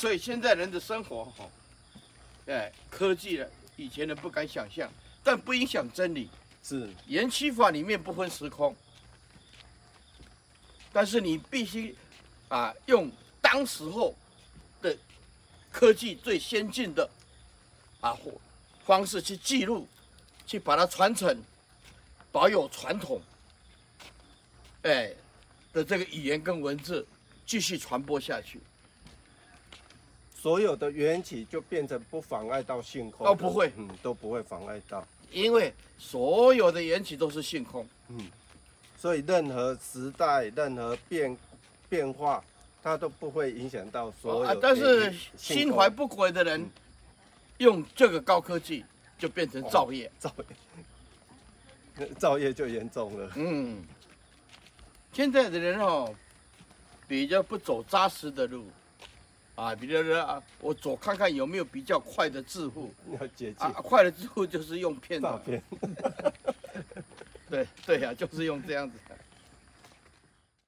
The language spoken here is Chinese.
所以现在人的生活哈，哎，科技了，以前人不敢想象，但不影响真理。是延期法里面不分时空，但是你必须啊用当时候的科技最先进的啊方式去记录，去把它传承，保有传统，哎的这个语言跟文字继续传播下去。所有的缘起就变成不妨碍到性空。哦，不会，嗯，都不会妨碍到，因为所有的缘起都是性空，嗯，所以任何时代、任何变变化，它都不会影响到所有。啊，但是心怀不轨的人，用这个高科技就变成造业，哦、造业，造业就严重了。嗯，现在的人哦，比较不走扎实的路。啊，比如说啊，我左看看有没有比较快的致富，要捷径啊，快的致富就是用骗的，诈骗，对对呀、啊，就是用这样子的。